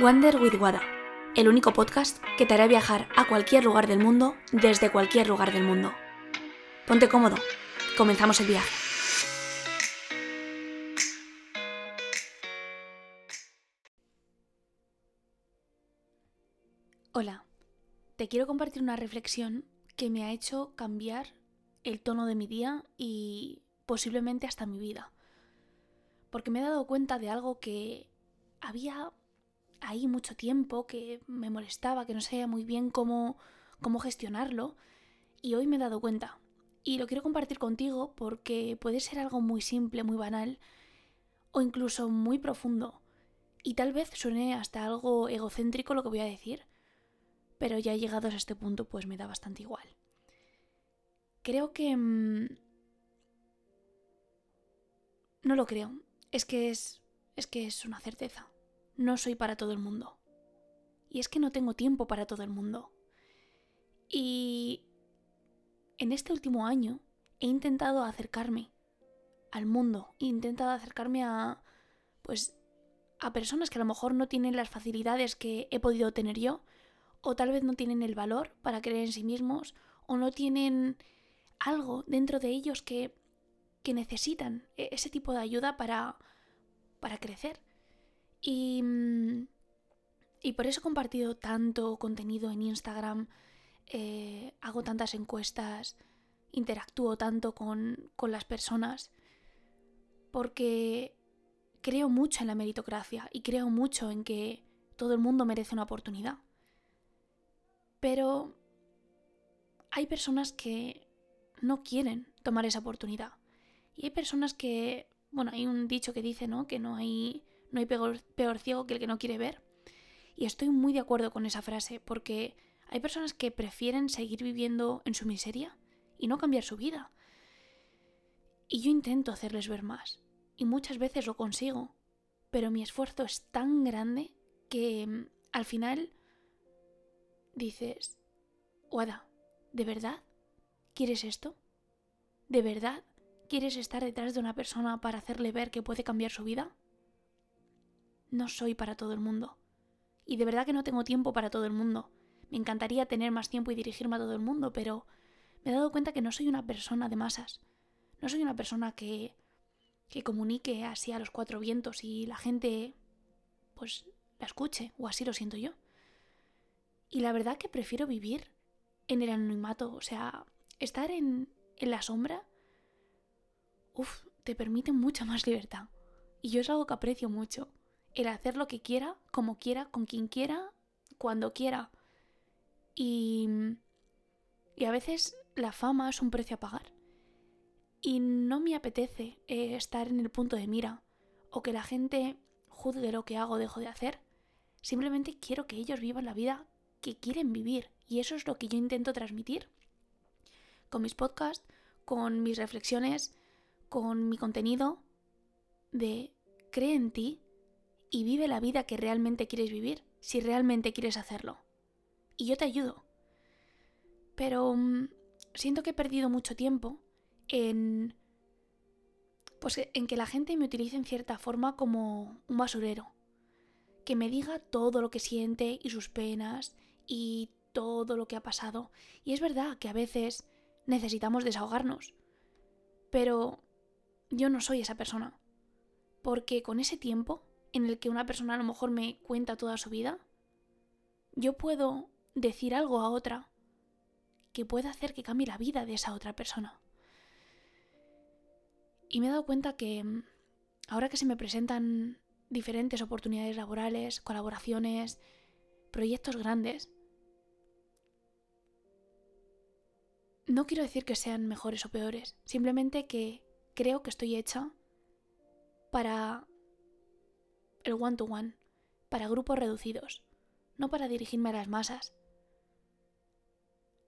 Wander with Wada, el único podcast que te hará viajar a cualquier lugar del mundo desde cualquier lugar del mundo. Ponte cómodo, comenzamos el viaje. Hola, te quiero compartir una reflexión que me ha hecho cambiar el tono de mi día y posiblemente hasta mi vida. Porque me he dado cuenta de algo que había ahí mucho tiempo, que me molestaba, que no sabía muy bien cómo, cómo gestionarlo, y hoy me he dado cuenta. Y lo quiero compartir contigo porque puede ser algo muy simple, muy banal, o incluso muy profundo. Y tal vez suene hasta algo egocéntrico lo que voy a decir, pero ya llegados a este punto pues me da bastante igual. Creo que... Mm, no lo creo. Es que es... es que es una certeza no soy para todo el mundo. Y es que no tengo tiempo para todo el mundo. Y en este último año he intentado acercarme al mundo, he intentado acercarme a pues a personas que a lo mejor no tienen las facilidades que he podido tener yo o tal vez no tienen el valor para creer en sí mismos o no tienen algo dentro de ellos que que necesitan e-, ese tipo de ayuda para para crecer. Y, mm, y por eso he compartido tanto contenido en Instagram, eh, hago tantas encuestas, interactúo tanto con, con las personas, porque creo mucho en la meritocracia y creo mucho en que todo el mundo merece una oportunidad. Pero hay personas que no quieren tomar esa oportunidad. Y hay personas que, bueno, hay un dicho que dice, ¿no? Que no hay no hay peor, ciego que el que no quiere ver. Y estoy muy de acuerdo con esa frase, porque hay personas que prefieren seguir viviendo en su miseria y no cambiar su vida. Y yo intento hacerles ver más, y muchas veces lo consigo, pero mi esfuerzo es tan grande que mm, al final dices, Wada, ¿de verdad quieres esto? ¿De verdad quieres estar detrás de una persona para hacerle ver que puede cambiar su vida? No soy para todo el mundo. Y de verdad que no tengo tiempo para todo el mundo. Me encantaría tener más tiempo y dirigirme a todo el mundo, pero me he dado cuenta que no soy una persona de masas. No soy una persona que, que comunique así a los cuatro vientos y la gente pues la escuche, o así lo siento yo. Y la verdad que prefiero vivir en el anonimato, o sea, estar en, en la sombra, uff, te permite mucha más libertad. Y yo es algo que aprecio mucho el hacer lo que quiera, como quiera, con quien quiera, cuando quiera. Y, y a veces la fama es un precio a pagar. Y no me apetece eh, estar en el punto de mira o que la gente juzgue lo que hago o dejo de hacer. Simplemente quiero que ellos vivan la vida que quieren vivir. Y eso es lo que yo intento transmitir con mis podcasts, con mis reflexiones, con mi contenido de cree en ti, y vive la vida que realmente quieres vivir, si realmente quieres hacerlo. Y yo te ayudo. Pero mm, siento que he perdido mucho tiempo en pues en que la gente me utilice en cierta forma como un basurero, que me diga todo lo que siente y sus penas y todo lo que ha pasado. Y es verdad que a veces necesitamos desahogarnos, pero yo no soy esa persona, porque con ese tiempo en el que una persona a lo mejor me cuenta toda su vida, yo puedo decir algo a otra que pueda hacer que cambie la vida de esa otra persona. Y me he dado cuenta que mm, ahora que se me presentan diferentes oportunidades laborales, colaboraciones, proyectos grandes, no quiero decir que sean mejores o peores, simplemente que creo que estoy hecha para el one-to-one, para grupos reducidos, no para dirigirme a las masas.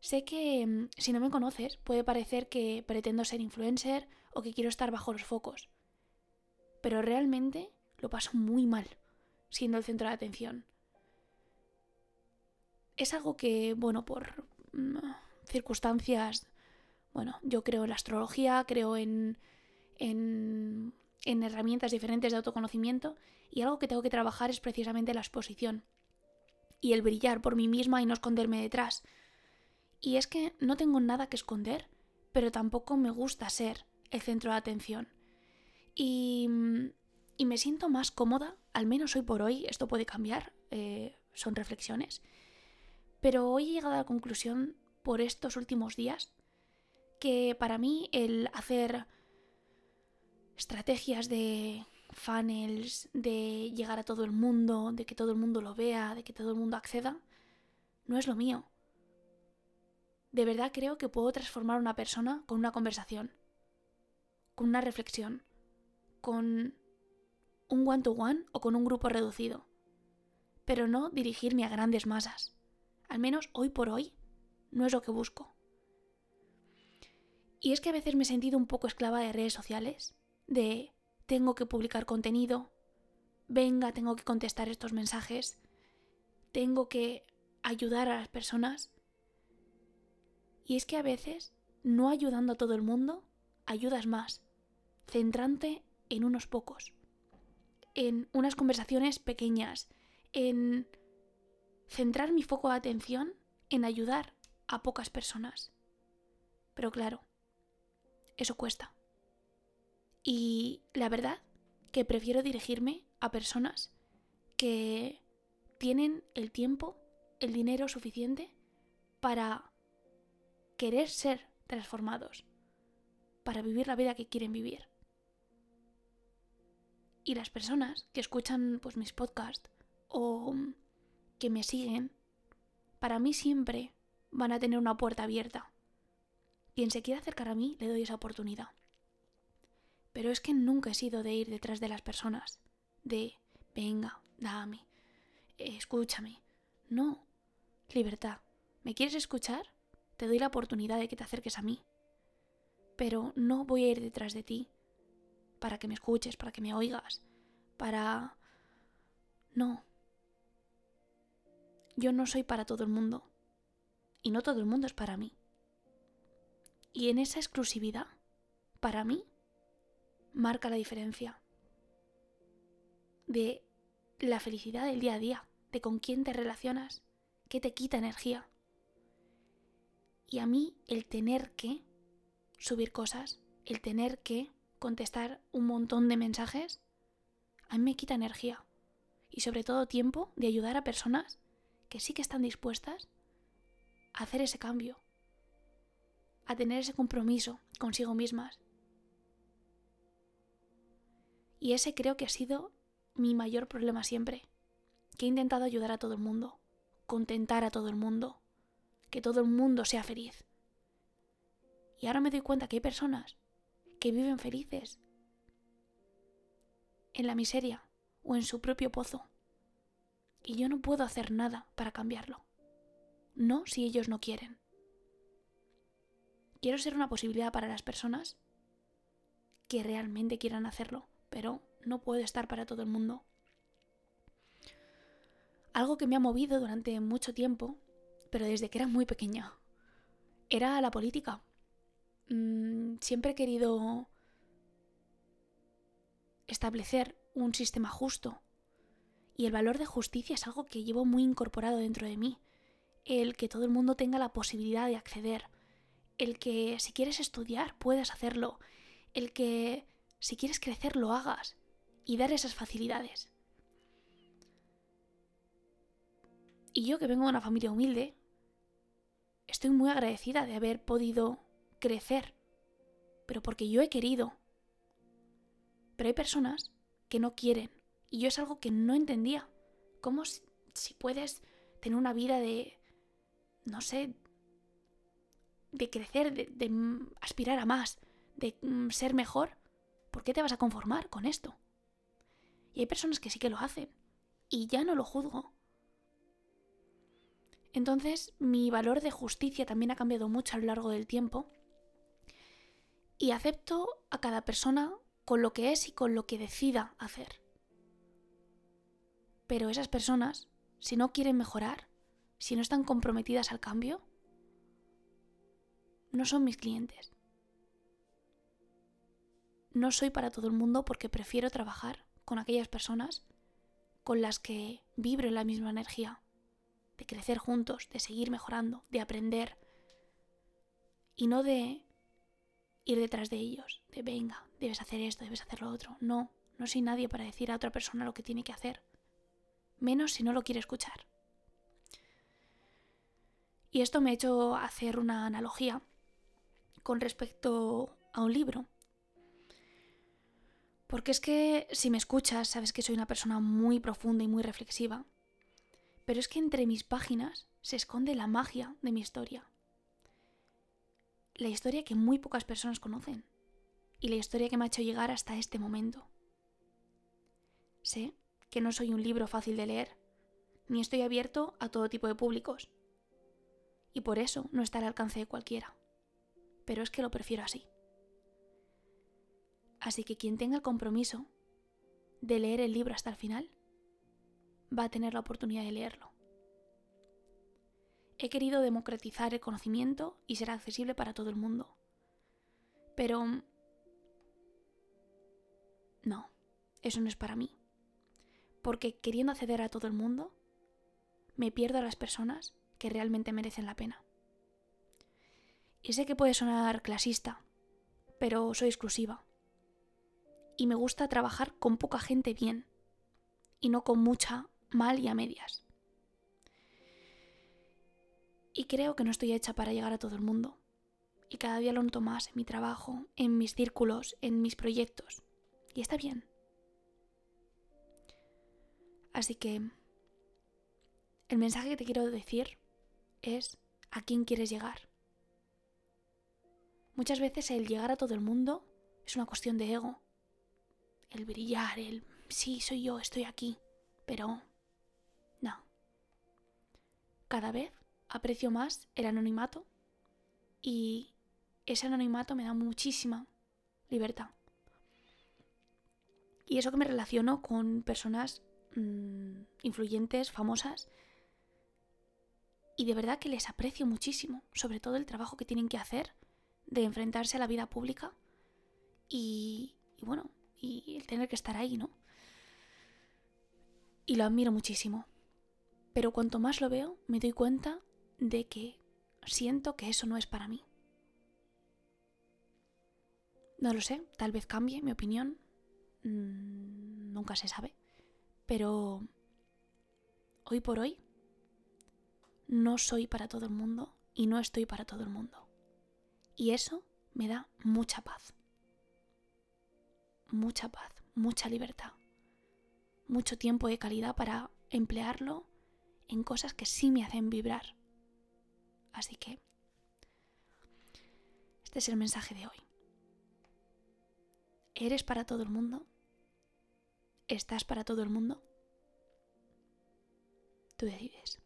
Sé que mm, si no me conoces puede parecer que pretendo ser influencer o que quiero estar bajo los focos, pero realmente lo paso muy mal siendo el centro de atención. Es algo que, bueno, por mm, circunstancias, bueno, yo creo en la astrología, creo en, en en herramientas diferentes de autoconocimiento y algo que tengo que trabajar es precisamente la exposición y el brillar por mí misma y no esconderme detrás. Y es que no tengo nada que esconder, pero tampoco me gusta ser el centro de atención. Y, y me siento más cómoda, al menos hoy por hoy, esto puede cambiar, eh, son reflexiones, pero hoy he llegado a la conclusión por estos últimos días que para mí el hacer estrategias de funnels, de llegar a todo el mundo, de que todo el mundo lo vea, de que todo el mundo acceda, no es lo mío. De verdad creo que puedo transformar a una persona con una conversación, con una reflexión, con un one-to-one o con un grupo reducido, pero no dirigirme a grandes masas. Al menos hoy por hoy no es lo que busco. Y es que a veces me he sentido un poco esclava de redes sociales, de tengo que publicar contenido, venga, tengo que contestar estos mensajes, tengo que ayudar a las personas. Y es que a veces, no ayudando a todo el mundo, ayudas más, centrante en unos pocos, en unas conversaciones pequeñas, en centrar mi foco de atención en ayudar a pocas personas. Pero claro, eso cuesta. Y la verdad que prefiero dirigirme a personas que tienen el tiempo, el dinero suficiente para querer ser transformados, para vivir la vida que quieren vivir. Y las personas que escuchan pues mis podcasts o que me siguen, para mí siempre van a tener una puerta abierta. Quien se quiera acercar a mí, le doy esa oportunidad. Pero es que nunca he sido de ir detrás de las personas, de, venga, dame, escúchame. No, libertad. ¿Me quieres escuchar? Te doy la oportunidad de que te acerques a mí. Pero no voy a ir detrás de ti para que me escuches, para que me oigas, para... No. Yo no soy para todo el mundo. Y no todo el mundo es para mí. Y en esa exclusividad, para mí, marca la diferencia de la felicidad del día a día, de con quién te relacionas, qué te quita energía. Y a mí el tener que subir cosas, el tener que contestar un montón de mensajes, a mí me quita energía. Y sobre todo tiempo de ayudar a personas que sí que están dispuestas a hacer ese cambio, a tener ese compromiso consigo mismas, y ese creo que ha sido mi mayor problema siempre, que he intentado ayudar a todo el mundo, contentar a todo el mundo, que todo el mundo sea feliz. Y ahora me doy cuenta que hay personas que viven felices en la miseria o en su propio pozo. Y yo no puedo hacer nada para cambiarlo. No si ellos no quieren. Quiero ser una posibilidad para las personas que realmente quieran hacerlo pero no puede estar para todo el mundo. Algo que me ha movido durante mucho tiempo, pero desde que era muy pequeña, era la política. Mm, siempre he querido establecer un sistema justo. Y el valor de justicia es algo que llevo muy incorporado dentro de mí. El que todo el mundo tenga la posibilidad de acceder. El que si quieres estudiar puedas hacerlo. El que si quieres crecer, lo hagas y dar esas facilidades. Y yo que vengo de una familia humilde, estoy muy agradecida de haber podido crecer, pero porque yo he querido. Pero hay personas que no quieren y yo es algo que no entendía. ¿Cómo si, puedes tener una vida de, no sé, de crecer, de, aspirar a más, de mm, ser mejor? ¿Por qué te vas a conformar con esto? Y hay personas que sí que lo hacen. Y ya no lo juzgo. Entonces, mi valor de justicia también ha cambiado mucho a lo largo del tiempo. Y acepto a cada persona con lo que es y con lo que decida hacer. Pero esas personas, si no quieren mejorar, si no están comprometidas al cambio, no son mis clientes. No soy para todo el mundo porque prefiero trabajar con aquellas personas con las que vibro en la misma energía, de crecer juntos, de seguir mejorando, de aprender, y no de ir detrás de ellos, de venga, debes hacer esto, debes hacer lo otro. No, no soy nadie para decir a otra persona lo que tiene que hacer, menos si no lo quiere escuchar. Y esto me ha hecho hacer una analogía con respecto a un libro. Porque es que si me escuchas, sabes que soy una persona muy profunda y muy reflexiva. Pero es que entre mis páginas se esconde la magia de mi historia. La historia que muy pocas personas conocen. Y la historia que me ha hecho llegar hasta este momento. Sé que no soy un libro fácil de leer, ni estoy abierto a todo tipo de públicos. Y por eso no está al alcance de cualquiera. Pero es que lo prefiero así. Así que quien tenga el compromiso de leer el libro hasta el final, va a tener la oportunidad de leerlo. He querido democratizar el conocimiento y ser accesible para todo el mundo. Pero... No, eso no es para mí. Porque queriendo acceder a todo el mundo, me pierdo a las personas que realmente merecen la pena. Y sé que puede sonar clasista, pero soy exclusiva y me gusta trabajar con poca gente bien y no con mucha mal y a medias. Y creo que no estoy hecha para llegar a todo el mundo. Y cada día lo noto más en mi trabajo, en mis círculos, en mis proyectos. Y está bien. Así que el mensaje que te quiero decir es a quién quieres llegar. Muchas veces el llegar a todo el mundo es una cuestión de ego el brillar, el sí, soy yo, estoy aquí, pero no. Cada vez aprecio más el anonimato y ese anonimato me da muchísima libertad. Y eso que me relaciono con personas mm, influyentes, famosas, y de verdad que les aprecio muchísimo, sobre todo el trabajo que tienen que hacer de enfrentarse a la vida pública y, y bueno, y el tener que estar ahí, ¿no? Y lo admiro muchísimo. Pero cuanto más lo veo, me doy cuenta de que siento que eso no es para mí. No lo sé, tal vez cambie mi opinión. Mm, nunca se sabe. Pero hoy por hoy no soy para todo el mundo y no estoy para todo el mundo. Y eso me da mucha paz mucha paz, mucha libertad, mucho tiempo de calidad para emplearlo en cosas que sí me hacen vibrar. Así que este es el mensaje de hoy. ¿Eres para todo el mundo? ¿Estás para todo el mundo? Tú decides.